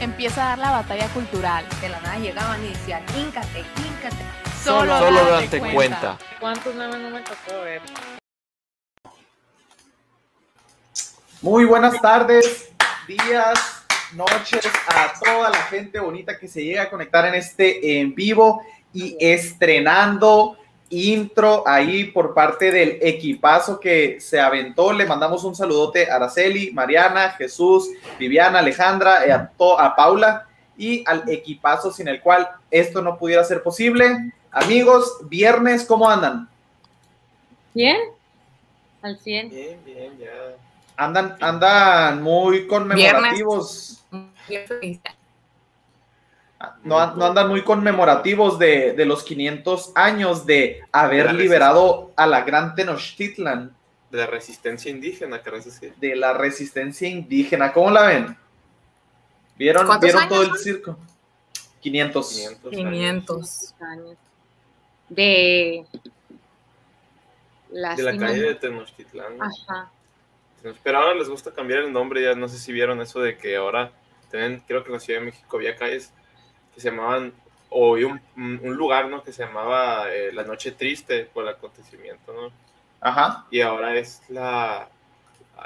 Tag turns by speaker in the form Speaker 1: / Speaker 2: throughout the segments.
Speaker 1: Empieza a dar la batalla cultural.
Speaker 2: De la nada llegaban y decían, híncate, híncate.
Speaker 1: Solo,
Speaker 3: Solo
Speaker 1: date
Speaker 3: date
Speaker 1: cuenta.
Speaker 3: cuenta.
Speaker 4: ¿Cuántos memes no me tocó ver?
Speaker 5: Muy buenas tardes, días, noches a toda la gente bonita que se llega a conectar en este en vivo y estrenando intro ahí por parte del equipazo que se aventó. Le mandamos un saludote a Araceli, Mariana, Jesús, Viviana, Alejandra, eh, a, to- a Paula y al equipazo sin el cual esto no pudiera ser posible. Amigos, viernes, ¿cómo andan?
Speaker 4: ¿Bien? Al 100.
Speaker 6: Bien, bien, ya.
Speaker 5: Andan, andan muy conmemorativos. No, no andan muy conmemorativos de, de los 500 años de haber liberado a la gran Tenochtitlan
Speaker 6: De la resistencia indígena, que decir.
Speaker 5: de la resistencia indígena. ¿Cómo la ven? ¿Vieron,
Speaker 7: ¿Cuántos
Speaker 5: ¿vieron todo el circo? 500.
Speaker 6: 500.
Speaker 7: 500.
Speaker 4: años. De la,
Speaker 6: De la calle de Tenochtitlán. ¿no?
Speaker 4: Ajá.
Speaker 6: Pero ahora les gusta cambiar el nombre, ya no sé si vieron eso de que ahora tienen, creo que en la Ciudad de México había calles que se llamaban, o había un, un lugar, ¿no? Que se llamaba eh, La Noche Triste por el acontecimiento, ¿no?
Speaker 5: Ajá.
Speaker 6: Y ahora es la,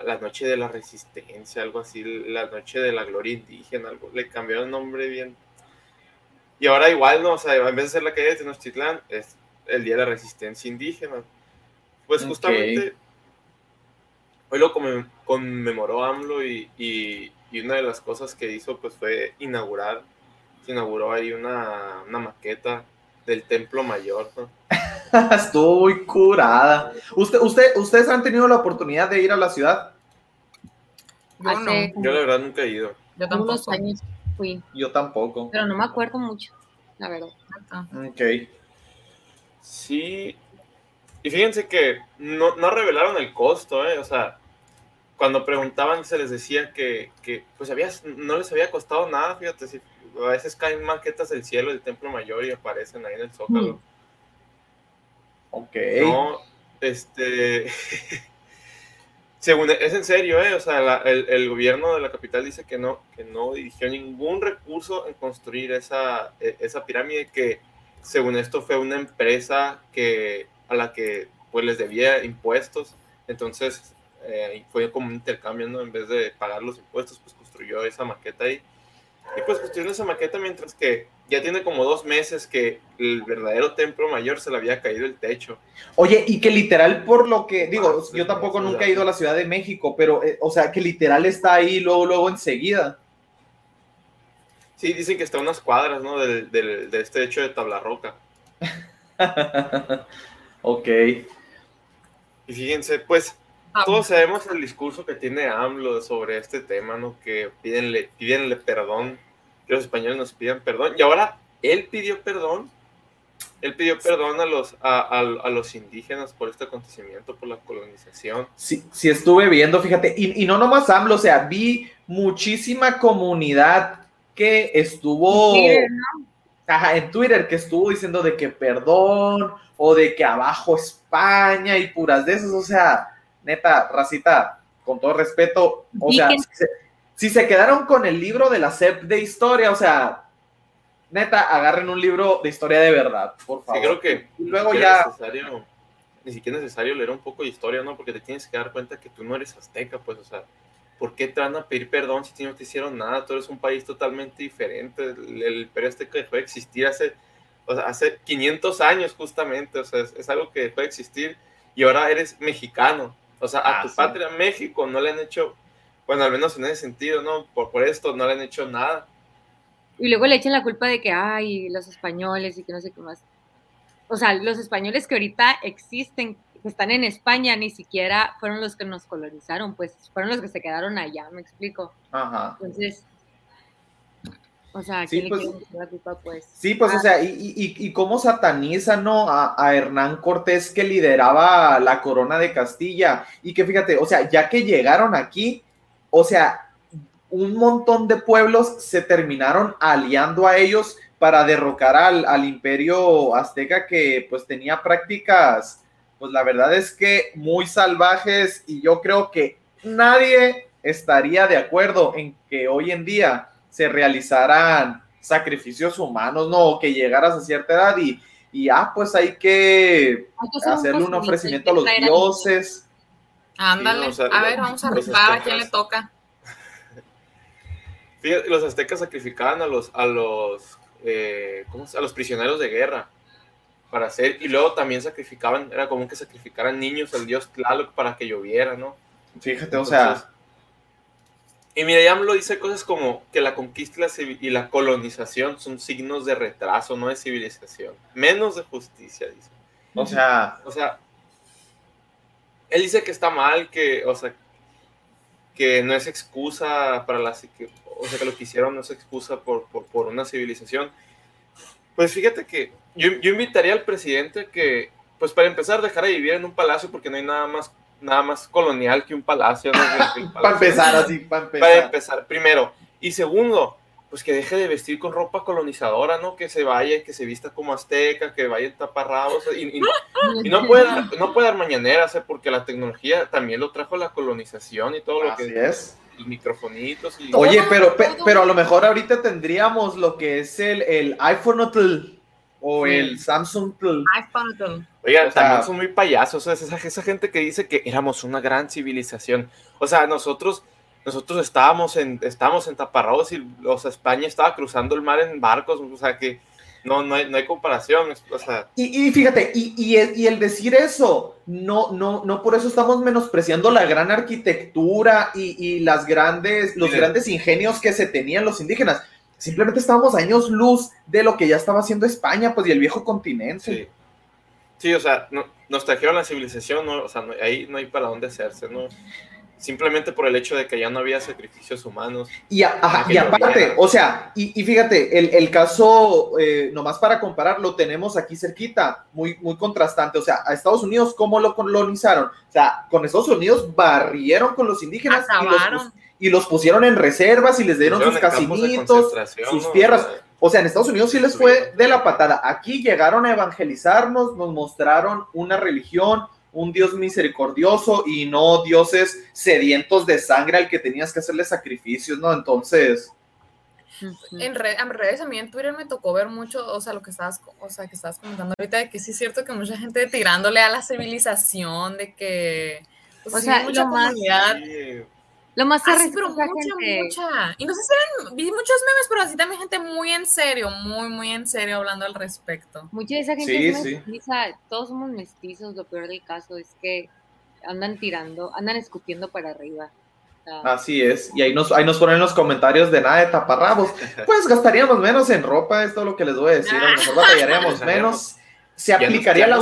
Speaker 6: la Noche de la Resistencia, algo así, la Noche de la Gloria Indígena, algo, le cambiaron el nombre bien. Y ahora igual, ¿no? O sea, en vez de ser la calle de Tenochtitlán, es el Día de la Resistencia Indígena. Pues justamente hoy lo conmem- conmemoró AMLO y, y- y una de las cosas que hizo pues fue inaugurar, se inauguró ahí una, una maqueta del Templo Mayor, ¿no?
Speaker 5: Estuvo muy curada. ¿Usted, usted, ¿Ustedes han tenido la oportunidad de ir a la ciudad?
Speaker 7: Yo no.
Speaker 6: Yo la verdad nunca he ido.
Speaker 7: Yo
Speaker 4: unos
Speaker 7: tampoco.
Speaker 4: años fui,
Speaker 5: Yo tampoco.
Speaker 4: pero no me acuerdo mucho, la verdad.
Speaker 5: Ok.
Speaker 6: Sí. Y fíjense que no, no revelaron el costo, ¿eh? O sea, cuando preguntaban se les decía que, que, pues había, no les había costado nada, fíjate, si a veces caen maquetas del cielo del Templo Mayor y aparecen ahí en el Zócalo.
Speaker 5: Ok.
Speaker 6: No, este... Según, es en serio, ¿eh? O sea, la- el, el gobierno de la capital dice que no, que no dirigió ningún recurso en construir esa, e- esa pirámide que, según esto, fue una empresa que, a la que pues les debía impuestos. Entonces, eh, fue como un intercambio, ¿no? En vez de pagar los impuestos, pues construyó esa maqueta ahí. Y pues construyó esa maqueta mientras que ya tiene como dos meses que el verdadero templo mayor se le había caído el techo.
Speaker 5: Oye, y que literal por lo que, digo,
Speaker 6: Ah,
Speaker 5: yo tampoco nunca he ido a la Ciudad de México, pero, eh, o sea, que literal está ahí luego, luego enseguida.
Speaker 6: Sí, dicen que está a unas cuadras, ¿no? Del, del- de este hecho de tabla roca.
Speaker 5: ok.
Speaker 6: Y fíjense, pues, todos sabemos el discurso que tiene AMLO sobre este tema, ¿no? Que pídenle, pídenle perdón, que los españoles nos pidan perdón. Y ahora él pidió perdón. Él pidió perdón a los, a, a- a los indígenas por este acontecimiento, por la colonización.
Speaker 5: Sí, sí estuve viendo, fíjate, y, y no nomás AMLO, o sea, vi muchísima comunidad que estuvo
Speaker 4: Twitter,
Speaker 5: ajá, en Twitter, que estuvo diciendo de que perdón, o de que abajo España y puras de esas, o sea, neta, racita, con todo respeto, o sea,
Speaker 4: que-
Speaker 5: si se, si se quedaron con el libro de la SEP de historia, o sea, neta, agarren un libro de historia de verdad, por
Speaker 6: Sí,
Speaker 5: favor.
Speaker 6: creo que
Speaker 5: y luego ya,
Speaker 6: es necesario, ni siquiera es necesario leer un poco de historia, ¿no? Porque te tienes que dar cuenta que tú no eres azteca, pues, o sea, ¿por qué te van a pedir perdón si no te hicieron nada? Tú eres un país totalmente diferente. El, el imperio azteca dejó de existir hace, o sea, hace 500 años justamente, o sea, es, es algo que dejó de existir y ahora eres mexicano. O sea, a
Speaker 5: Ah,
Speaker 6: tu
Speaker 5: sí.
Speaker 6: patria, México, no le han hecho, bueno, al menos en ese sentido, ¿no? Por, por esto no le han hecho nada.
Speaker 4: Y luego le echan la culpa de que, ay, los españoles y que no sé qué más. O sea, los españoles que ahorita existen, que están en España, ni siquiera fueron los que nos colonizaron, pues fueron los que se quedaron allá, me explico.
Speaker 5: ajá.
Speaker 4: Entonces, O sea,
Speaker 5: Sí,
Speaker 4: ¿quién
Speaker 5: pues-
Speaker 4: la culpa, pues?
Speaker 5: Sí, pues, o sea, y, y, y cómo sataniza, ¿no? A, a Hernán Cortés que lideraba la corona de Castilla. Y que fíjate, o sea, ya que llegaron aquí, o sea, un montón de pueblos se terminaron aliando a ellos para derrocar al, al imperio azteca que pues tenía prácticas, pues la verdad es que muy salvajes y yo creo que nadie estaría de acuerdo en que hoy en día se realizaran sacrificios humanos, ¿no? O que llegaras a cierta edad y, y ah, pues hay que
Speaker 4: un
Speaker 5: hacerle un ofrecimiento a los dioses.
Speaker 7: Ándale.
Speaker 6: Sí, no, o sea,
Speaker 7: a ver, vamos a rifar a quién
Speaker 6: aztecas-
Speaker 7: le toca.
Speaker 6: Fíjate, los aztecas sacrificaban a los, a los, eh, ¿cómo se- a los prisioneros de guerra para hacer, y luego también sacrificaban, era común que sacrificaran niños al dios Tlaloc para que lloviera, ¿no?
Speaker 5: Fíjate, o sea,
Speaker 6: Entonces, y mira, ya lo dice cosas como que la conquista y la colonización son signos de retraso, no de civilización, menos de justicia, dice.
Speaker 5: o sea,
Speaker 6: O sea, él dice que está mal, que, o sea, que no es excusa para la, que, o sea, que lo que hicieron no es excusa por, por, por una civilización. Pues fíjate que yo, yo invitaría al presidente que, pues para empezar, dejara de vivir en un palacio porque no hay nada más, nada más colonial que un palacio. ¿no?
Speaker 5: Para empezar así, para empezar.
Speaker 6: Para empezar, primero. Y segundo, pues que deje de vestir con ropa colonizadora, ¿no? Que se vaya, que se vista como azteca, que vaya taparrabos. Y, y- y no puede, dar- no puede dar mañaneras, ¿eh? porque la tecnología también lo trajo la colonización y todo lo
Speaker 5: Así
Speaker 6: que
Speaker 5: es.
Speaker 6: los microfonitos y
Speaker 5: Oye, pero, pero a lo mejor ahorita tendríamos lo que es el, el iPhone o
Speaker 7: Sí.
Speaker 5: el Samsung Tl.
Speaker 7: iPhone.
Speaker 6: Oigan,
Speaker 5: o sea-
Speaker 6: también son muy payasos, o sea, esa, esa gente que dice que éramos una gran civilización. O sea, nosotros nosotros estábamos en estábamos en taparrabos y o sea, España estaba cruzando el mar en barcos, o sea que no no hay, no hay comparación, o sea,
Speaker 5: Y, y fíjate, y, y el, y el decir eso, no, no, no por eso estamos menospreciando la gran arquitectura y, y las grandes, los
Speaker 6: Miren.
Speaker 5: grandes ingenios que se tenían los indígenas. Simplemente estábamos años luz de lo que ya estaba haciendo España, pues, y el viejo continente.
Speaker 6: Sí. Sí, o sea, no- nos trajeron la civilización, ¿no? o sea, no- ahí no hay para dónde hacerse, ¿no? Simplemente por el hecho de que ya no había sacrificios humanos.
Speaker 5: Y, a- ajá,
Speaker 6: Que
Speaker 5: y aparte, o sea, y, y fíjate, el, el caso, eh, nomás para comparar, lo tenemos aquí cerquita, muy, muy contrastante. O sea, a Estados Unidos, ¿cómo lo colonizaron? O sea, con Estados Unidos barrieron con los indígenas y los,
Speaker 7: Acabaron.
Speaker 5: Y los pusieron en reservas y les dieron sus casinitos, sus tierras.
Speaker 6: O sea,
Speaker 5: en Estados Unidos sí les fue de la patada. Aquí llegaron a evangelizarnos, nos mostraron una religión, un Dios misericordioso y no dioses sedientos de sangre al que tenías que hacerle sacrificios, ¿no? Entonces.
Speaker 7: En, red, en redes a mí en Twitter me tocó ver mucho, o sea, lo que estabas, o sea, que estabas comentando ahorita, de que sí es cierto que mucha gente tirándole a la civilización, de que... pues,
Speaker 4: O
Speaker 7: sí,
Speaker 4: sea,
Speaker 7: mucha
Speaker 4: lo
Speaker 7: comunidad.
Speaker 4: Lo más
Speaker 7: Ah,
Speaker 4: terrible
Speaker 7: sí, pero mucha,
Speaker 4: gente.
Speaker 7: mucha. Y no sé si eran, vi muchos memes, pero así también gente muy en serio, muy, muy en serio hablando al respecto.
Speaker 4: Mucha de esa gente
Speaker 5: Sí,
Speaker 4: es
Speaker 5: sí.
Speaker 4: mestiza, todos somos mestizos, lo peor del caso es que andan tirando, andan escupiendo para arriba.
Speaker 5: Así es. Y ahí nos, ahí nos ponen los comentarios de nada de taparrabos. Pues gastaríamos menos en ropa, es todo lo que les voy a decir. A lo mejor batallaríamos menos. Se aplicaría la...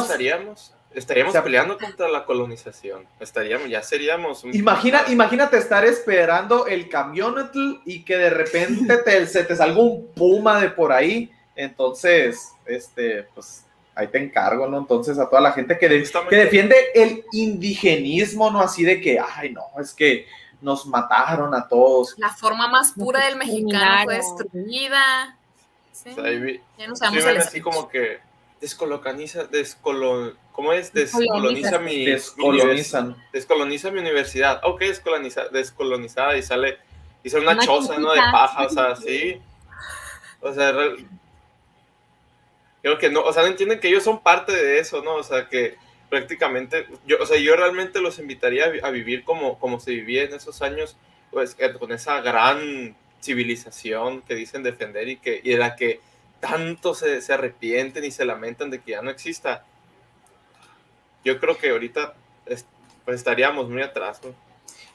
Speaker 6: estaríamos, peleando contra la colonización. Estaríamos, ya seríamos. un-
Speaker 5: Imagina, imagínate estar esperando el camión y que de repente te- se te salga un puma de por ahí. Entonces, este, pues ahí te encargo, ¿no? Entonces, a toda la gente que, de-
Speaker 6: Justamente.
Speaker 5: que defiende el indigenismo, ¿no? Así de que, ay, no, es que nos mataron a todos.
Speaker 7: La forma más pura del mexicano fue destruida. Sí,
Speaker 6: O sea, ahí vi-
Speaker 7: ya no
Speaker 6: sí,
Speaker 7: sabemos
Speaker 6: ven
Speaker 7: el
Speaker 6: así como que descolocaniza, descolo, ¿cómo es? Descoloniza mi,
Speaker 5: Descolonizan.
Speaker 6: descoloniza mi universidad. Ok, descoloniza, descolonizada y sale, y sale una,
Speaker 4: Una
Speaker 6: choza, ¿no? De paja, o sea, sí. O sea, real- creo que no, o sea, no entienden que ellos son parte de eso, ¿no? O sea, que prácticamente, yo, o sea, yo realmente los invitaría a, vi- a vivir como, como se vivía en esos años, pues, que- con esa gran civilización que dicen defender y, que, y de la que tanto se, se arrepienten y se lamentan de que ya no exista. Yo creo que ahorita es- pues estaríamos muy atrás, ¿no?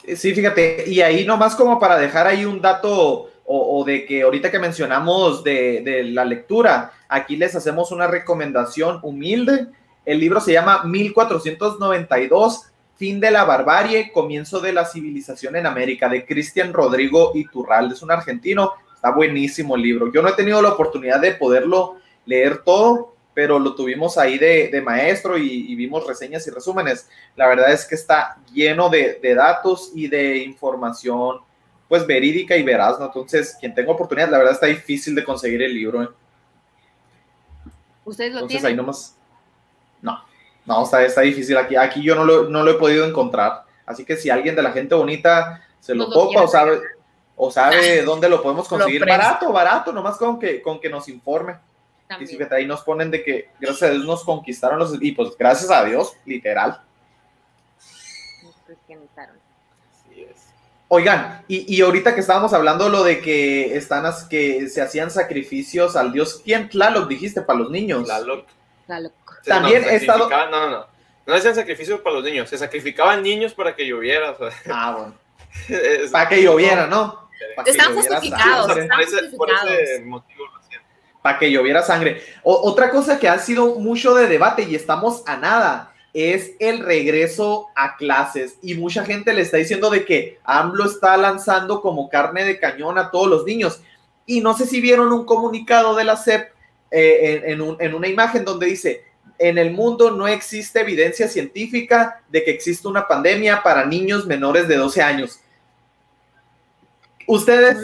Speaker 5: Eh, Sí, fíjate, y ahí nomás como para dejar ahí un dato o, o de que ahorita que mencionamos de, de la lectura, aquí les hacemos una recomendación humilde. El libro se llama 1492, Fin de la barbarie, comienzo de la civilización en América, de Cristian Rodrigo Iturralde. Es un argentino, Está buenísimo el libro. Yo no he tenido la oportunidad de poderlo leer todo, pero lo tuvimos ahí de, de maestro y, y vimos reseñas y resúmenes. La verdad es que está lleno de, de datos y de información pues verídica y veraz, ¿no? Entonces, quien tenga oportunidad, la verdad está difícil de conseguir el libro. ¿eh?
Speaker 4: ¿Ustedes lo
Speaker 5: Entonces
Speaker 4: tienen?
Speaker 5: ahí nomás. No, no, está, está difícil aquí. Aquí yo no lo, no lo he podido encontrar. Así que si alguien de la gente bonita se lo topa o sabe, o sabe dónde lo podemos conseguir, barato, barato, nomás con que, con que nos informe. Y
Speaker 4: También.
Speaker 5: fíjate, ahí nos ponen de que gracias a Dios nos conquistaron los. Y pues gracias a Dios, literal.
Speaker 4: Nos cristianizaron.
Speaker 6: Así es.
Speaker 5: Oigan, y, y ahorita que estábamos hablando lo de que están as- que se hacían sacrificios al dios, ¿quién Tlaloc dijiste para los niños?
Speaker 6: Tlaloc.
Speaker 4: La loco.
Speaker 6: Se-
Speaker 5: También
Speaker 6: no,
Speaker 5: he estado-
Speaker 6: No, no, no. No hacían sacrificios para los niños, se sacrificaban niños para que lloviera. o sea,
Speaker 5: Ah, bueno.
Speaker 6: es-
Speaker 5: Para que lloviera, ¿no?
Speaker 7: Están justificados,
Speaker 5: sangre.
Speaker 7: están
Speaker 6: por, ese, por ese
Speaker 7: justificados.
Speaker 6: motivo lo hacían.
Speaker 5: Para que lloviera sangre. O- otra cosa que ha sido mucho de debate y estamos a nada es el regreso a clases. Y mucha gente le está diciendo de que AMLO está lanzando como carne de cañón a todos los niños. Y no sé si vieron un comunicado de la SEP eh, en, en un- en una imagen donde dice, en el mundo no existe evidencia científica de que existe una pandemia para niños menores de 12 años. ¿Ustedes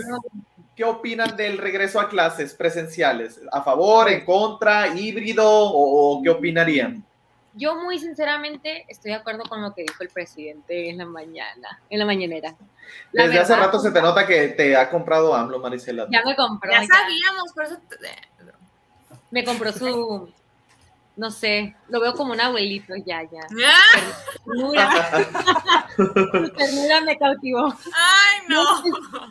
Speaker 5: qué opinan del regreso a clases presenciales? ¿A favor, en contra, híbrido o, o qué opinarían?
Speaker 4: Yo muy sinceramente estoy de acuerdo con lo que dijo el presidente en la mañana, en la mañanera. La
Speaker 5: Desde hace rato se te nota que te ha comprado AMLO, Marisela.
Speaker 4: Ya me compró,
Speaker 7: Ya
Speaker 4: ya
Speaker 7: sabíamos, por eso. te-
Speaker 4: me compró su, no sé, lo veo como un abuelito ya, ya.
Speaker 7: ¡Ah!
Speaker 4: Ternura, ternura me cautivó.
Speaker 7: ¡Ay, no!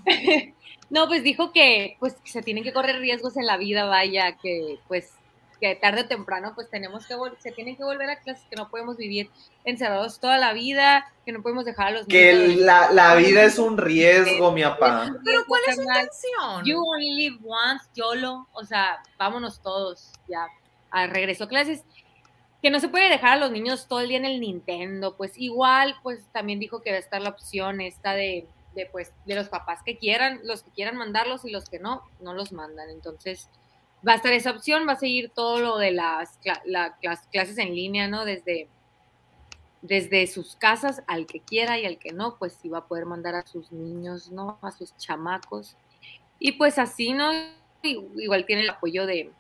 Speaker 4: No, pues dijo que pues que se tienen que correr riesgos en la vida, vaya, que pues que tarde o temprano pues tenemos que se tienen que volver a clases, que no podemos vivir encerrados toda la vida, que no podemos dejar a los
Speaker 5: Que
Speaker 4: niños.
Speaker 5: la, la vida es un riesgo, mi papá.
Speaker 7: Pero ¿cuál es su intención?
Speaker 4: You only live once, YOLO, o sea, vámonos todos ya a regreso a clases. Que no se puede dejar a los niños todo el día en el Nintendo, pues igual, pues también dijo que va a estar la opción esta de, de pues, de los papás que quieran, los que quieran mandarlos y los que no, no los mandan. Entonces, va a estar esa opción, va a seguir todo lo de las, las clases en línea, ¿no? Desde, desde sus casas al que quiera y al que no, pues sí va a poder mandar a sus niños, ¿no? A sus chamacos. Y pues así, ¿no? Igual tiene el apoyo de,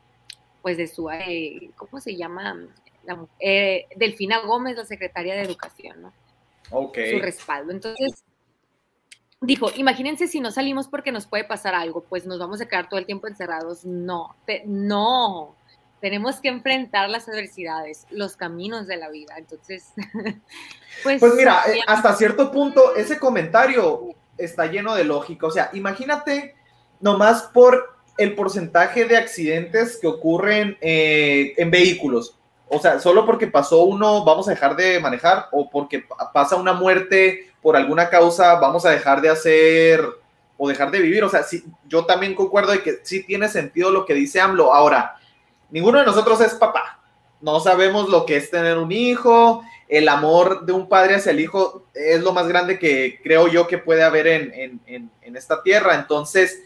Speaker 4: pues de su, eh, ¿cómo se llama? La eh, Delfina Gómez, la secretaria de Educación, ¿no?
Speaker 5: Ok.
Speaker 4: Su respaldo. Entonces, dijo, imagínense si no salimos porque nos puede pasar algo, pues nos vamos a quedar todo el tiempo encerrados. No, te- no. Tenemos que enfrentar las adversidades, los caminos de la vida. Entonces, pues...
Speaker 5: Pues mira, eh, hasta cierto punto ese comentario está lleno de lógica. O sea, imagínate nomás por el porcentaje de accidentes que ocurren eh, en vehículos. O sea, solo porque pasó uno vamos a dejar de manejar o porque pa- pasa una muerte por alguna causa vamos a dejar de hacer o dejar de vivir. O sea, sí, yo también concuerdo de que sí tiene sentido lo que dice AMLO. Ahora, ninguno de nosotros es papá. No sabemos lo que es tener un hijo, el amor de un padre hacia el hijo es lo más grande que creo yo que puede haber en- en- en esta tierra. Entonces,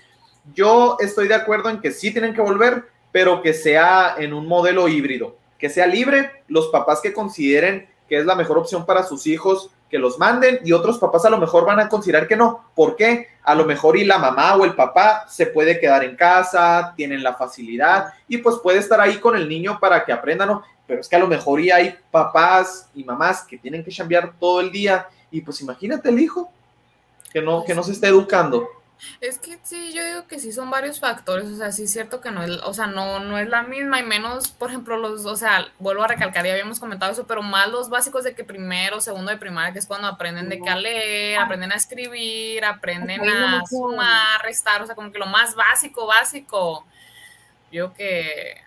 Speaker 5: yo estoy de acuerdo en que sí tienen que volver, pero que sea en un modelo híbrido, que sea libre, los papás que consideren que es la mejor opción para sus hijos, que los manden y otros papás a lo mejor van a considerar que no. ¿Por qué? A lo mejor y la mamá o el papá se puede quedar en casa, tienen la facilidad y pues puede estar ahí con el niño para que aprenda, ¿no? Pero es que a lo mejor y hay papás y mamás que tienen que chambear todo el día y pues imagínate el hijo que no, que no se esté educando.
Speaker 7: Es que sí, yo digo que sí son varios factores, o sea, sí es cierto que no es, o sea, no, no es la misma y menos, por ejemplo, los, o sea, vuelvo a recalcar, ya habíamos comentado eso, pero más los básicos de que primero, segundo de primaria, que es cuando aprenden de qué a leer, aprenden a escribir, aprenden a sumar, restar, o sea, como que lo más básico, básico. Yo que...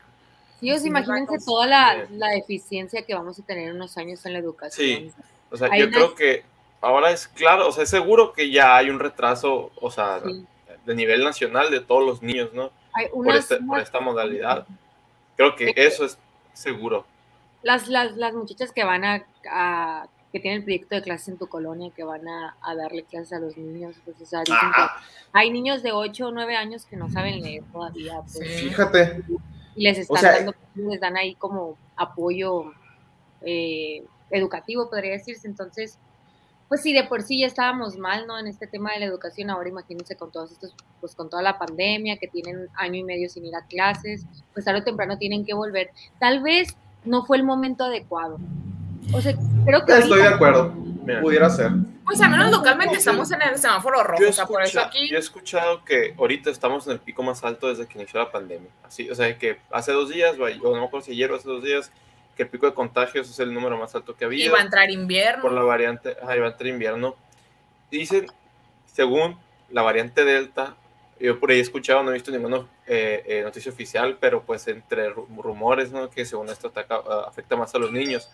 Speaker 4: Ellos
Speaker 7: Sí,
Speaker 4: imagínense toda la, la deficiencia que vamos a tener en unos años en la educación.
Speaker 6: Sí. O sea,
Speaker 4: Hay
Speaker 6: yo creo que ahora es claro, o sea, es seguro que ya hay un retraso, o sea,
Speaker 4: Sí.
Speaker 6: de nivel nacional de todos los niños, ¿no?
Speaker 4: Hay
Speaker 6: Por,
Speaker 4: unas-
Speaker 6: este- por esta modalidad. Creo que
Speaker 4: Sí.
Speaker 6: eso es seguro.
Speaker 4: las, las, las muchachas que van a, a- que tienen el proyecto de clases en tu colonia, que van a, a darle clases a los niños. Pues, o sea, dicen
Speaker 5: Ah.
Speaker 4: que hay niños de 8 o 9 años que no saben leer todavía. Pues,
Speaker 7: Sí.
Speaker 5: Fíjate.
Speaker 4: y les están
Speaker 5: sea,
Speaker 4: dando, les dan ahí como apoyo eh, educativo, podría decirse. Entonces, pues sí, de por sí ya estábamos mal, ¿no? En este tema de la educación, ahora imagínense con todos estos, pues con toda la pandemia, que tienen año y medio sin ir a clases, pues tarde o temprano tienen que volver. Tal vez no fue el momento adecuado. O sea, creo que
Speaker 5: Estoy de
Speaker 4: ahorita-
Speaker 5: acuerdo.
Speaker 6: Mira,
Speaker 5: Pudiera ser.
Speaker 7: Pues al menos localmente estamos en el semáforo rojo, o sea, por eso aquí.
Speaker 6: yo he escuchado que ahorita estamos en el pico más alto desde que inició la pandemia. Así, o sea, que hace dos días, o no me acuerdo si ayer o hace dos días, que el pico de contagios es el número más alto que había.
Speaker 7: Iba a entrar invierno.
Speaker 6: por la variante, ajá, iba a entrar invierno. Dicen, según la variante Delta, yo por ahí he escuchado, no he visto ninguna eh, eh, noticia oficial, pero pues entre ru- rumores, ¿no? Que según esto ataca, ah, afecta más a los niños.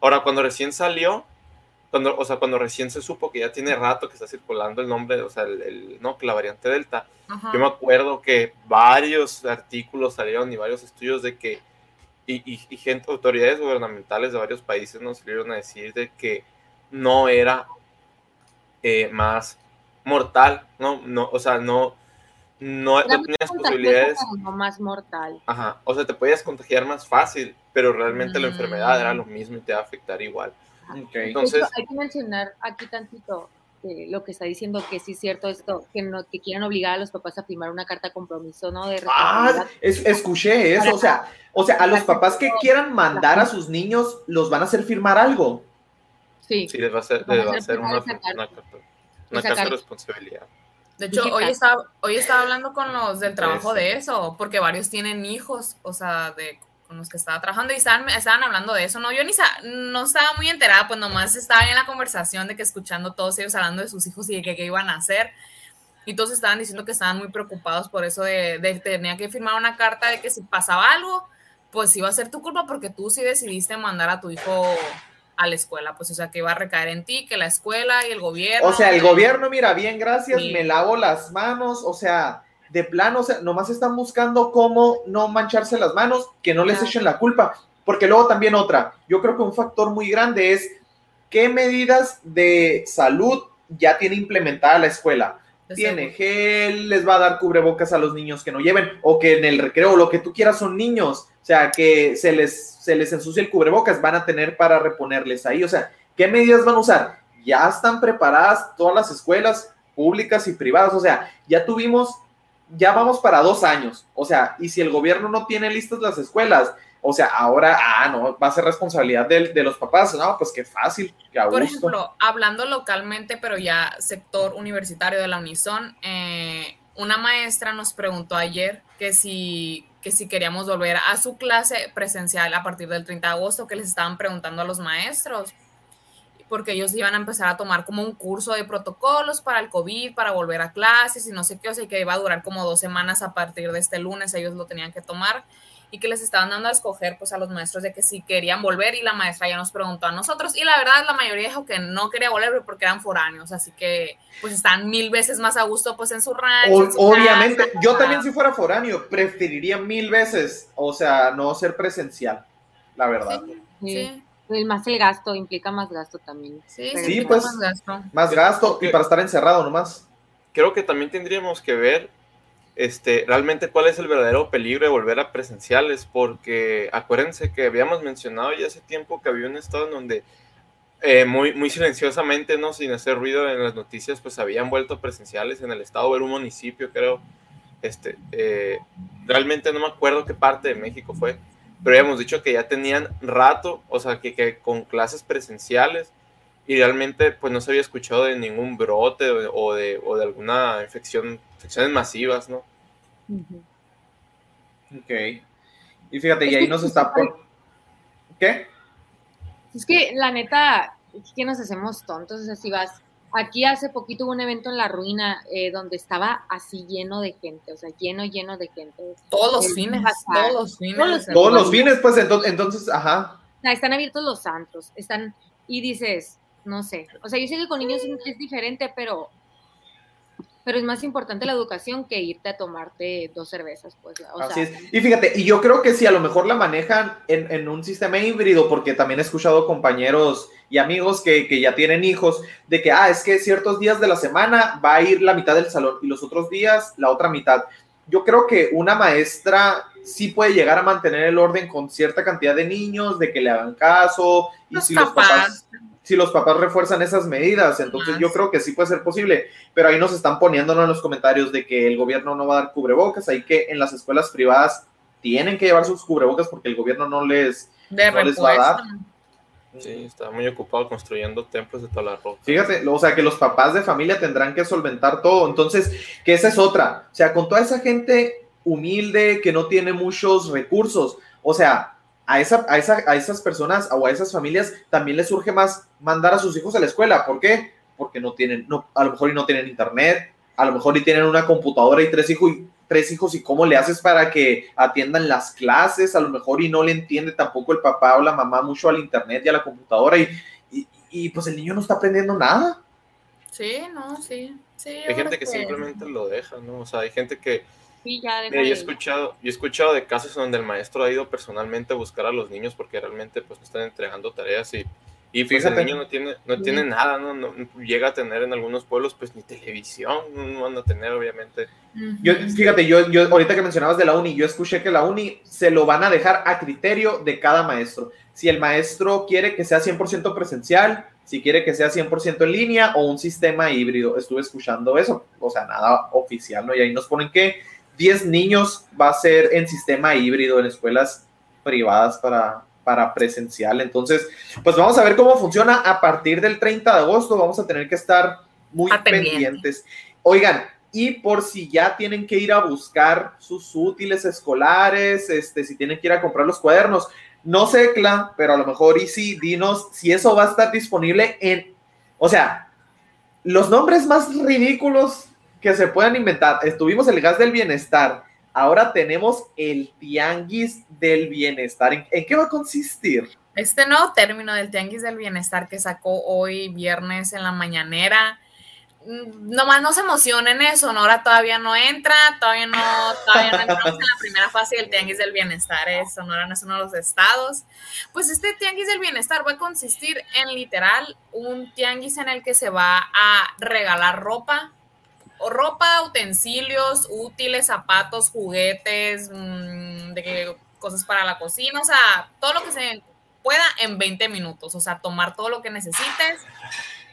Speaker 6: Ahora, cuando recién salió, cuando, o sea, cuando recién se supo que ya tiene rato que está circulando el nombre, o sea, el, el- no, que la variante Delta,
Speaker 7: Ajá.
Speaker 6: yo me acuerdo que varios artículos salieron y varios estudios de que, y, y- y gente, autoridades gubernamentales de varios países nos salieron a decir de que no era eh, más mortal, ¿no? no o sea, no, no, no
Speaker 4: más
Speaker 6: tenías posibilidades,
Speaker 4: no más mortal.
Speaker 6: ajá, o sea, te podías contagiar más fácil, pero realmente la
Speaker 7: Mm.
Speaker 6: enfermedad era lo mismo y te va a afectar igual.
Speaker 5: Ok.
Speaker 4: De
Speaker 6: Entonces,
Speaker 4: hecho, hay que mencionar aquí tantito eh, lo que está diciendo, que sí es cierto esto, que, no, que quieren obligar a los papás a firmar una carta de compromiso, ¿no? De
Speaker 5: Ah,
Speaker 4: responsabilidad.
Speaker 5: es- escuché eso, o sea, o sea, a los papás que quieran mandar a sus niños, los van a hacer firmar algo.
Speaker 4: Sí,
Speaker 6: sí, les va a hacer, les va a
Speaker 4: hacer
Speaker 6: una,
Speaker 4: carta.
Speaker 6: una carta, una carta de responsabilidad.
Speaker 7: De hecho, hoy estaba, hoy estaba hablando con los del trabajo
Speaker 6: Eso.
Speaker 7: de eso, porque varios tienen hijos, o sea, de con los que estaba trabajando y estaban, estaban hablando de eso, ¿no? Yo ni no estaba muy enterada, pues nomás estaba en la conversación de que escuchando todos ellos hablando de sus hijos y de qué iban a hacer. Y todos estaban diciendo que estaban muy preocupados por eso de, de tenía que firmar una carta de que si pasaba algo, pues iba a ser tu culpa porque tú sí decidiste mandar a tu hijo a la escuela, pues o sea, que iba a recaer en ti, que la escuela y el gobierno.
Speaker 5: O sea, el gobierno, mira, bien, gracias,
Speaker 7: Sí.
Speaker 5: me lavo las manos, o sea, de plano, o sea, nomás están buscando cómo no mancharse las manos, que no les echen la culpa. Porque luego también otra, yo creo que un factor muy grande es qué medidas de salud ya tiene implementada la escuela. Tiene gel, les va a dar cubrebocas a los niños que no lleven, o que en el recreo, lo que tú quieras son niños, o sea, que se les, se les ensucia el cubrebocas, van a tener para reponerles ahí, o sea, ¿qué medidas van a usar? Ya están preparadas todas las escuelas públicas y privadas, o sea, ya tuvimos, ya vamos para dos años, o sea, y si el gobierno no tiene listas las escuelas, o sea, ahora, ah, no, va a ser responsabilidad de, de los papás, no, pues qué fácil, qué
Speaker 7: Por ejemplo, hablando localmente, pero ya sector universitario de la Unison, eh, una maestra nos preguntó ayer que si, que si queríamos volver a su clase presencial a partir del 30 de agosto, que les estaban preguntando a los maestros, porque ellos iban a empezar a tomar como un curso de protocolos para el COVID, para volver a clases y no sé qué, o sea, que iba a durar como dos semanas a partir de este lunes, ellos lo tenían que tomar y que les estaban dando a escoger pues a los maestros de que si querían volver y la maestra ya nos preguntó a nosotros y la verdad la mayoría dijo que no quería volver porque eran foráneos, así que pues están mil veces más a gusto pues en su rancho.
Speaker 5: O-
Speaker 7: en su
Speaker 5: obviamente,
Speaker 7: casa.
Speaker 5: yo también si fuera foráneo, preferiría mil veces, o sea, no ser presencial, la verdad.
Speaker 7: Sí,
Speaker 4: sí. Más el gasto, implica más gasto también.
Speaker 7: sí,
Speaker 5: pues.
Speaker 7: más gasto.
Speaker 5: Más gasto y para estar encerrado nomás.
Speaker 6: creo que también tendríamos que ver este, realmente cuál es el verdadero peligro de volver a presenciales, porque acuérdense que habíamos mencionado ya hace tiempo que había un estado en donde eh, muy, muy silenciosamente, no sin hacer ruido en las noticias, pues habían vuelto presenciales en el estado, era un municipio, creo. Este, eh, realmente no me acuerdo qué parte de México fue, pero habíamos dicho que ya tenían rato, o sea, que, que con clases presenciales y realmente pues no se había escuchado de ningún brote o, o de, o de alguna infección, infecciones masivas, ¿no?
Speaker 5: Ok. Y fíjate, y ahí nos está por... ¿Qué?
Speaker 4: Es que la neta, es que nos hacemos tontos, o sea, si vas, aquí hace poquito hubo un evento en La Ruina eh, donde estaba así lleno de gente, o sea, lleno, lleno de gente.
Speaker 7: Todos los fines,
Speaker 4: pasar.
Speaker 7: todos los fines.
Speaker 4: Todos los-
Speaker 7: de
Speaker 5: Todos los fines, pues entonces, entonces ajá.
Speaker 4: Están abiertos los antros, están, y dices, no sé, o sea, yo sé que con niños es diferente, pero pero es más importante la educación que irte a tomarte dos cervezas, pues. O
Speaker 5: Así
Speaker 4: sea,
Speaker 5: es. Y fíjate, y yo creo que si a lo mejor la manejan en, en un sistema híbrido, porque también he escuchado compañeros y amigos que, que ya tienen hijos, de que, ah, es que ciertos días de la semana va a ir la mitad del salón y los otros días la otra mitad. Yo creo que una maestra sí puede llegar a mantener el orden con cierta cantidad de niños, de que le hagan caso, y
Speaker 7: Los
Speaker 5: si los
Speaker 7: papás.
Speaker 5: Si los papás refuerzan esas medidas, entonces yo creo que sí puede ser posible, pero ahí nos están poniéndonos en los comentarios de que el gobierno no va a dar cubrebocas, ahí que en las escuelas privadas tienen que llevar sus cubrebocas porque el gobierno no les,
Speaker 7: De
Speaker 5: no les va a dar.
Speaker 6: Sí, está muy ocupado construyendo templos de toda la ropa.
Speaker 5: Fíjate, o sea, que los papás de familia tendrán que solventar todo. Entonces, que esa es otra. O sea, con toda esa gente humilde que no tiene muchos recursos, o sea, a, esa, a, esa, a esas personas o a esas familias también les surge más mandar a sus hijos a la escuela. ¿Por qué? Porque no tienen, no, a lo mejor y no tienen internet, a lo mejor y tienen una computadora y tres hijos y tres hijos y cómo le haces para que atiendan las clases, a lo mejor y no le entiende tampoco el papá o la mamá mucho al internet y a la computadora y, y, y pues el niño no está aprendiendo nada.
Speaker 7: Sí, no, sí. sí
Speaker 6: Hay gente que simplemente lo deja, ¿no? O sea, hay gente que
Speaker 4: sí, ya deja
Speaker 6: Mira, yo he escuchado, yo he escuchado de casos donde el maestro ha ido personalmente a buscar a los niños porque realmente pues no están entregando tareas y, y pues, el niño no tiene, no tiene nada, ¿no? No llega a tener en algunos pueblos pues ni televisión, no van a tener obviamente.
Speaker 5: Yo, fíjate, yo, yo ahorita que mencionabas de la uni, yo escuché que la uni se lo van a dejar a criterio de cada maestro. Si el maestro quiere que sea 100% presencial, si quiere que sea 100% en línea o un sistema híbrido. Estuve escuchando eso, o sea, nada oficial, ¿no? Y ahí nos ponen que 10 niños va a ser en sistema híbrido en escuelas privadas para, para presencial. Entonces, pues vamos a ver cómo funciona a partir del 30 de agosto. Vamos a tener que estar muy pendientes. Oigan, y por si ya tienen que ir a buscar sus útiles escolares, este, si tienen que ir a comprar los cuadernos, no sé, Cla, pero a lo mejor y sí, dinos si eso va a estar disponible en, o sea, los nombres más ridículos que se puedan inventar. Estuvimos el gas del bienestar, ahora tenemos el tianguis del bienestar. ¿En, en qué va a consistir?
Speaker 7: Este nuevo término del Tianguis del Bienestar que sacó hoy viernes en la mañanera, mm, nomás no se emocionen eso, ¿no? Ahora todavía no entra, todavía no, todavía no entramos en la primera fase del Tianguis del Bienestar, eh, Sonora no es uno de los estados. Pues este Tianguis del Bienestar va a consistir en literal un tianguis en el que se va a regalar ropa, o ropa, utensilios, útiles, zapatos, juguetes, mm, de que cosas para la cocina, o sea, todo lo que se pueda en 20 minutos, o sea, tomar todo lo que necesites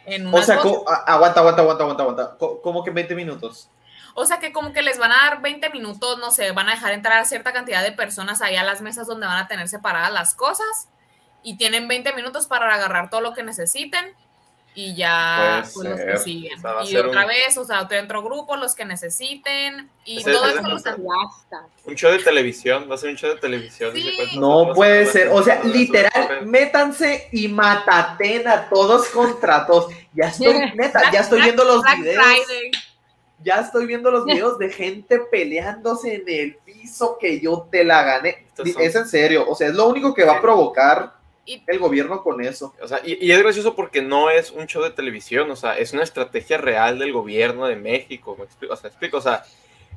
Speaker 7: en
Speaker 5: O sea, aguanta, aguanta, aguanta, aguanta, aguanta. ¿Cómo que 20 minutos?
Speaker 7: O sea, que como que les van a dar 20 minutos, no sé, van a dejar entrar a cierta cantidad de personas ahí a las mesas donde van a tener separadas las cosas y tienen 20 minutos para agarrar todo lo que necesiten y ya pues, los que siguen.
Speaker 6: O sea,
Speaker 7: y otra
Speaker 6: un-
Speaker 7: vez, o sea, otro grupo, los que necesiten y
Speaker 6: Ese-
Speaker 7: todo
Speaker 6: ese
Speaker 7: eso
Speaker 6: es
Speaker 7: los.
Speaker 6: Un show de televisión, va a ser un show de televisión.
Speaker 7: Sí.
Speaker 6: dice, pues,
Speaker 5: No puede ser, o sea, literal, métanse y mataten a todos contra todos. Ya estoy, neta, ya estoy viendo los videos, ya estoy viendo los videos de gente peleándose en el piso que yo te la gané. Es en serio, o sea, es lo único que va a provocar
Speaker 7: Y-
Speaker 5: el gobierno con eso.
Speaker 6: O sea, y, y es gracioso porque no es un show de televisión, o sea, es una estrategia real del gobierno de México, me explico, o sea, explico, o sea,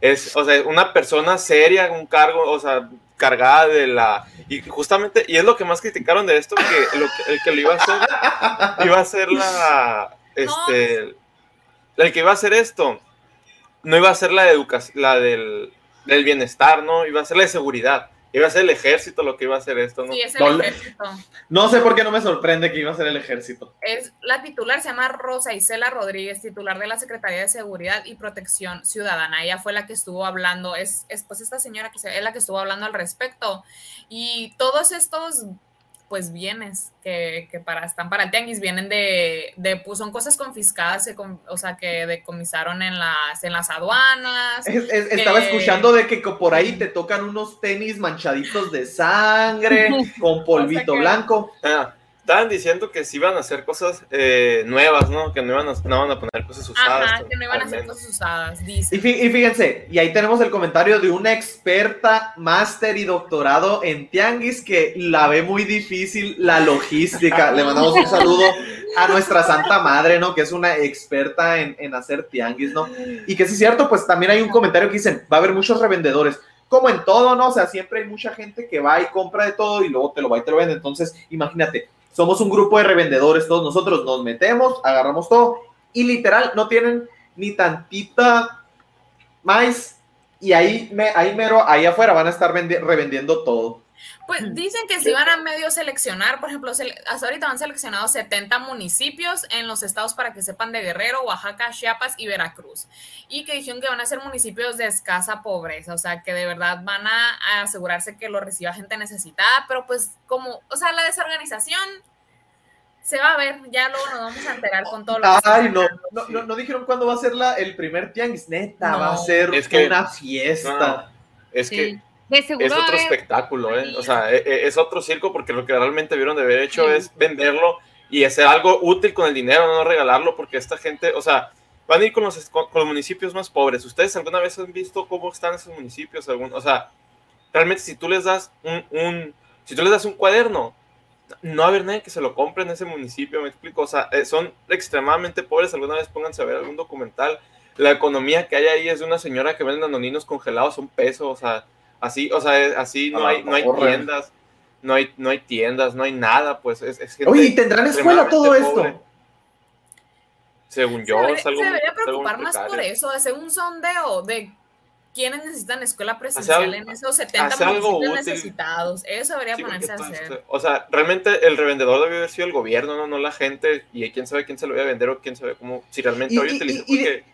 Speaker 6: es, o sea, una persona seria, un cargo, o sea, cargada de la, y justamente, y es lo que más criticaron de esto, que, lo que el que lo iba a hacer, iba a ser la, este, el que iba a hacer esto, no iba a ser la de educación, la del, del bienestar, ¿no? Iba a ser la de seguridad, iba a ser el ejército lo que iba a hacer esto, ¿no?
Speaker 7: Sí, es el
Speaker 5: No
Speaker 7: ejército.
Speaker 5: No sé por qué no me sorprende que iba a ser el ejército.
Speaker 7: Es la titular, se llama Rosa Isela Rodríguez, titular de la Secretaría de Seguridad y Protección Ciudadana. Ella fue la que estuvo hablando, es, es pues esta señora que se- es la que estuvo hablando al respecto. Y todos estos pues bienes que, que para, están para el tianguis vienen de, de pues son cosas confiscadas, o sea, que decomisaron en las, en las aduanas.
Speaker 5: Es- es- estaba escuchando de que por ahí te tocan unos tenis manchaditos de sangre, con polvito
Speaker 7: que-
Speaker 5: blanco.
Speaker 6: Ah, estaban diciendo que sí iban a hacer cosas eh, nuevas, ¿no? Que no iban a, no van a poner cosas usadas.
Speaker 7: Ajá, que no iban a
Speaker 6: menos.
Speaker 7: cosas usadas,
Speaker 5: Y,
Speaker 7: dice.
Speaker 5: fí- y fíjense, y ahí tenemos el comentario de una experta, máster y doctorado en tianguis que la ve muy difícil la logística. Le mandamos un saludo a nuestra santa madre, ¿no? Que es una experta en, en hacer tianguis, ¿no? Y que sí es cierto, pues también hay un comentario que dicen, va a haber muchos revendedores. Como en todo, ¿no? O sea, siempre hay mucha gente que va y compra de todo y luego te lo va y te lo vende. Entonces, imagínate, somos un grupo de revendedores, todos nosotros nos metemos, agarramos todo y literal no tienen ni tantita maíz y ahí, me, ahí mero, ahí afuera van a estar vendi- revendiendo todo.
Speaker 7: Pues dicen que si van a medio seleccionar, por ejemplo, hasta ahorita han seleccionado 70 municipios en los estados para que sepan de Guerrero, Oaxaca, Chiapas y Veracruz. Y que dijeron que van a ser municipios de escasa pobreza, o sea, que de verdad van a, asegurarse que lo reciba gente necesitada, pero pues como, o sea, la desorganización se va a ver, ya luego nos vamos a enterar con todo lo que
Speaker 5: Ay, no, no, no, no dijeron cuándo va a ser la, el primer tianguis, neta,
Speaker 7: No.
Speaker 5: va a ser
Speaker 6: Es que-
Speaker 5: una fiesta.
Speaker 6: No, es
Speaker 4: Sí.
Speaker 6: que
Speaker 4: De seguro
Speaker 6: es otro espectáculo, ¿eh? O sea, e- e- es otro circo porque lo que realmente vieron de haber hecho
Speaker 4: Sí.
Speaker 6: es venderlo y hacer algo útil con el dinero, no regalarlo, porque esta gente, o sea, van a ir con los, con los municipios más pobres. ¿Ustedes alguna vez han visto cómo están esos municipios? Algún, o sea, realmente si tú les das un, un- si tú les das un cuaderno, no va a haber nadie que se lo compre en ese municipio, me explico. O sea, eh, son extremadamente pobres. Alguna vez pónganse a ver algún documental. La economía que hay ahí es de una señora que vende anoninos congelados a un peso, o sea, así, o sea, así no hay, no hay tiendas, no hay, no hay tiendas, no hay nada, pues es, es gente
Speaker 5: Oye, ¿y tendrán escuela todo esto?
Speaker 6: Según
Speaker 7: Se
Speaker 6: yo,
Speaker 7: debería,
Speaker 6: es algo
Speaker 7: se debería preocupar más por eso, hacer un sondeo de quiénes necesitan escuela presencial
Speaker 6: algo-
Speaker 7: en esos 70
Speaker 6: hacer algo
Speaker 7: municipios necesitados. Eso debería
Speaker 6: Sí,
Speaker 7: ponerse a hacer.
Speaker 6: O sea, realmente el revendedor debió haber sido el gobierno, no, no la gente, y quién sabe quién se lo iba a vender o quién sabe cómo, si realmente
Speaker 5: Y-
Speaker 6: lo voy a
Speaker 5: y-
Speaker 6: utilizar,
Speaker 5: y- y-
Speaker 6: porque,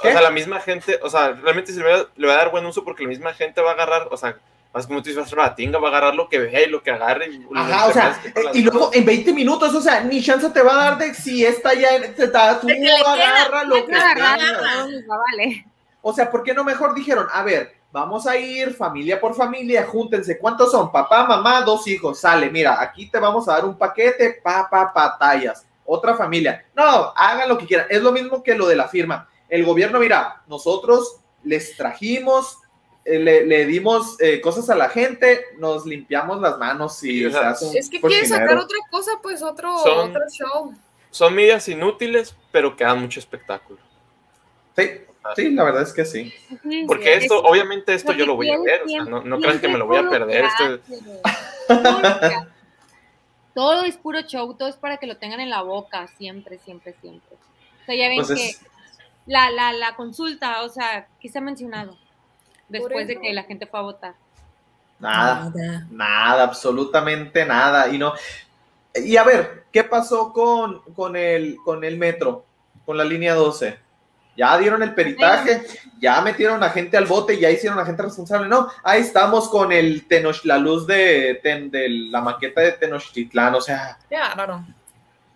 Speaker 5: ¿Qué?
Speaker 6: o sea, la misma gente, o sea, realmente se le va, a- le va a dar buen uso porque la misma gente va a agarrar, o sea, más como tú dices, va a ser una tinga, va a agarrar lo que vea y lo que agarre. y
Speaker 5: Ajá, o sea, eh, y luego en 20 minutos, o sea, ni chance te va a dar de si está ya, en- te está, tú agarra lo que
Speaker 4: vale.
Speaker 5: O sea, ¿por qué no mejor dijeron, a ver, vamos a ir familia por familia, júntense, ¿cuántos son? Papá, mamá, dos hijos, sale, mira, aquí te vamos a dar un paquete, papá, patallas, otra familia. No, hagan lo que quieran, es lo mismo que lo de la firma. El gobierno, mira, nosotros les trajimos, eh, le, le dimos eh, cosas a la gente, nos limpiamos las manos y
Speaker 6: Sí, o
Speaker 5: se
Speaker 6: sea,
Speaker 5: hace un
Speaker 7: Es que quieren sacar otra cosa, pues otro,
Speaker 6: Son-
Speaker 7: otro show.
Speaker 6: Son medidas inútiles, pero que dan mucho espectáculo.
Speaker 5: Sí, sí, la verdad es que sí.
Speaker 6: Porque
Speaker 4: sí,
Speaker 6: esto,
Speaker 4: es-
Speaker 6: obviamente esto yo lo voy a ver, o sea, no, no crean que me lo voy a perder.
Speaker 4: todo
Speaker 6: Esto,
Speaker 4: es puro show, todo es para que lo tengan en la boca, siempre, siempre, siempre. O sea, ya ven
Speaker 5: Pues
Speaker 4: que
Speaker 5: es-
Speaker 4: la, la, la consulta, o sea, ¿qué se ha mencionado? Después de que la gente fue a votar.
Speaker 5: Nada. Nada, absolutamente nada. Y no. Y a ver, ¿qué pasó con, con, el, con el metro? Con la línea 12. Ya dieron el peritaje, ya metieron a gente al bote, ya hicieron a gente responsable. No, ahí estamos con el Tenoch, la luz de, ten- de la maqueta de Tenochtitlán. O sea,
Speaker 7: Ya, claro.
Speaker 4: Son-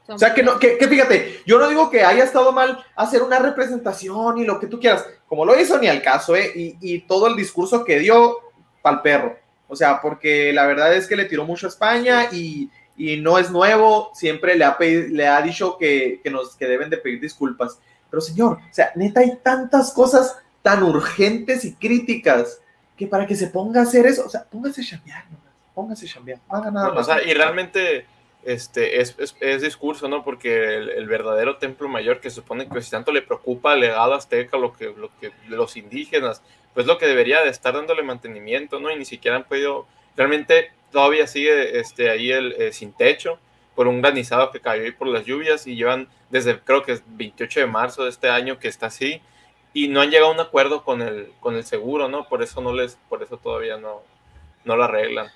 Speaker 5: o sea que, no, que, que fíjate, yo no digo que haya estado mal hacer una representación y lo que tú quieras, como lo hizo ni al caso, ¿eh? Y, y todo el discurso que dio, pa'l perro. O sea, porque la verdad es que le tiró mucho a España y, y no es nuevo, siempre le ha, pedi- le ha dicho que, que, nos, que deben de pedir disculpas. Pero señor, o sea, neta hay tantas cosas tan urgentes y críticas que para que se ponga a hacer eso, o sea, póngase a chambear, nomás, póngase a chambear, no haga nada
Speaker 6: o
Speaker 5: más.
Speaker 6: sea, y realmente este, es, discurso, ¿no? Porque el, verdadero templo mayor que supone que si tanto le preocupa al legado azteca, lo que, lo que los indígenas, pues lo que debería de estar dándole mantenimiento, ¿no? Y ni siquiera han podido, realmente todavía sigue este, ahí el, eh, sin techo por un granizado que cayó ahí por las lluvias y llevan desde creo que es 28 de marzo de este año que está así y no han llegado a un acuerdo con el, seguro, ¿no? Por eso no les, por eso todavía no lo arreglan.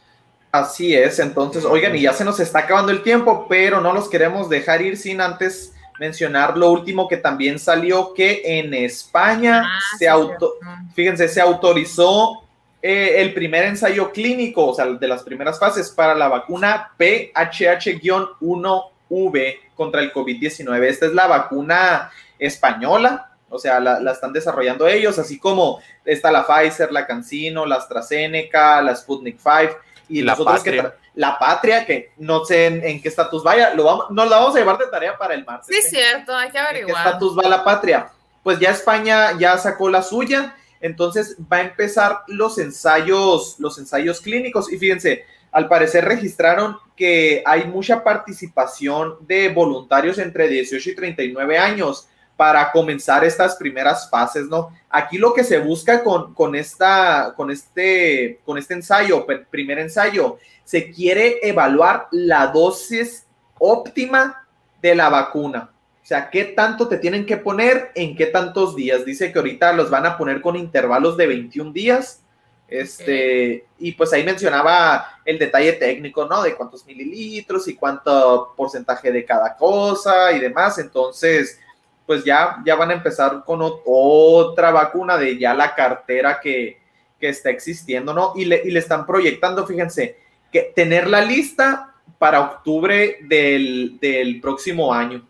Speaker 5: Así es, entonces, oigan, y ya se nos está acabando el tiempo, pero no los queremos dejar ir sin antes mencionar lo último que también salió, que en España
Speaker 7: Ah,
Speaker 5: se
Speaker 7: sí,
Speaker 5: auto, fíjense, se autorizó eh, el primer ensayo clínico, o sea, de las primeras fases para la vacuna PHH-1V contra el COVID-19. Esta es la vacuna española, o sea, la, la están desarrollando ellos, así como está la Pfizer, la CanSino, la AstraZeneca, la Sputnik 5 y
Speaker 6: La
Speaker 5: nosotros que
Speaker 6: Patria.
Speaker 5: tra- la patria, que no sé en, en qué estatus vaya, lo vamos, nos la vamos a llevar de tarea para el martes.
Speaker 7: Sí,
Speaker 5: ¿eh?
Speaker 7: cierto, hay que
Speaker 5: ¿En qué
Speaker 7: averiguar.
Speaker 5: estatus va la patria? Pues ya España ya sacó la suya, entonces va a empezar los ensayos, los ensayos clínicos. Y fíjense, al parecer registraron que hay mucha participación de voluntarios entre 18 y 39 años para comenzar estas primeras fases, ¿no? Aquí lo que se busca con, con, esta, con, este, con este ensayo, primer ensayo, se quiere evaluar la dosis óptima de la vacuna. O sea, ¿qué tanto te tienen que poner en qué tantos días? Dice que ahorita los van a poner con intervalos de 21 días. Este, y pues ahí mencionaba el detalle técnico, ¿no? De cuántos mililitros y cuánto porcentaje de cada cosa y demás. Entonces, pues ya, ya van a empezar con otra vacuna de ya la cartera que, está existiendo, ¿no? Y le, y le están proyectando, fíjense, que tener la lista para octubre del, próximo año.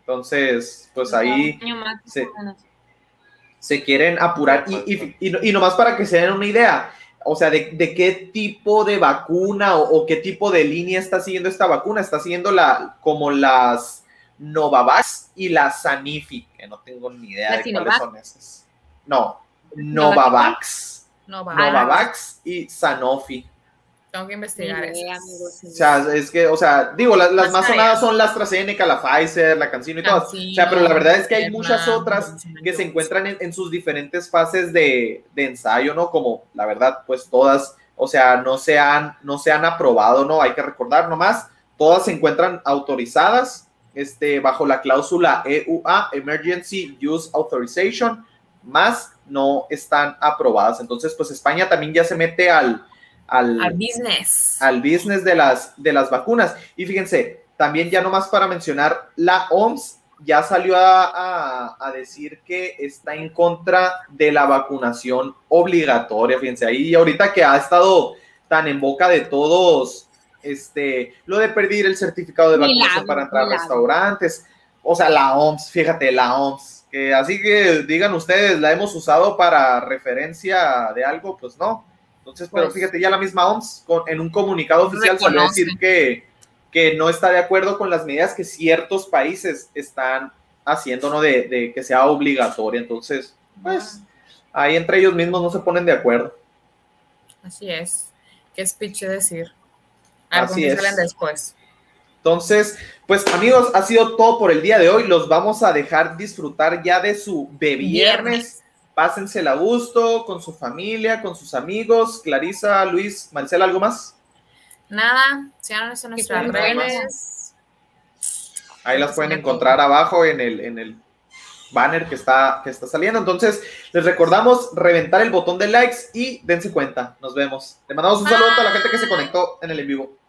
Speaker 5: Entonces, pues ahí se, quieren apurar. Y, y, nomás para que se den una idea, o sea, de, qué tipo de vacuna o, qué tipo de línea está siguiendo esta vacuna. Está siguiendo la, como las Novavax y la Sanofi, que no tengo ni idea de cuáles son esas. No, Novavax. Novavax y Sanofi.
Speaker 7: Tengo que investigar eso.
Speaker 5: O sea, es que, o sea, digo, las, las más sonadas son la AstraZeneca, la Pfizer, la Cancino y todas. O sea, pero la verdad es que hay muchas otras que se encuentran en, sus diferentes fases de, de, ensayo, ¿no? Como, la verdad, pues todas, o sea, no se han, no se han aprobado, ¿no? Hay que recordar nomás, todas se encuentran autorizadas este, bajo la cláusula EUA, Emergency Use Authorization, más no están aprobadas. Entonces, pues España también ya se mete al, al,
Speaker 7: business.
Speaker 5: Al business de las, de las vacunas. Y fíjense, también ya nomás para mencionar, la OMS ya salió a, a, decir que está en contra de la vacunación obligatoria. Fíjense, ahí ahorita que ha estado tan en boca de todos este, lo de perder el certificado de vacunación para entrar a restaurantes. O sea, la OMS, fíjate, la OMS. Que así que digan ustedes, la hemos usado para referencia de algo, pues no. Entonces, pero pues fíjate, ya la misma OMS en un comunicado oficial salió a decir que, que no está de acuerdo con las medidas que ciertos países están haciendo, ¿no? De, de que sea obligatoria. Entonces, pues, ahí entre ellos mismos no se ponen de acuerdo.
Speaker 7: Así es. ¿Qué speech decir?
Speaker 5: Así es. después. Entonces, pues amigos, ha sido todo por el día de hoy. Los vamos a dejar disfrutar ya de su de viernes. Pásensela a gusto con su familia, con sus amigos. Clarisa, Luis, Marcela, ¿algo más?
Speaker 7: Nada, síganos en nuestras redes.
Speaker 5: Ahí las pueden encontrar abajo en el, en el banner que está, que está saliendo. Entonces, les recordamos reventar el botón de likes y dense cuenta. Nos vemos. Le mandamos un saludo a la gente que se conectó en el en vivo.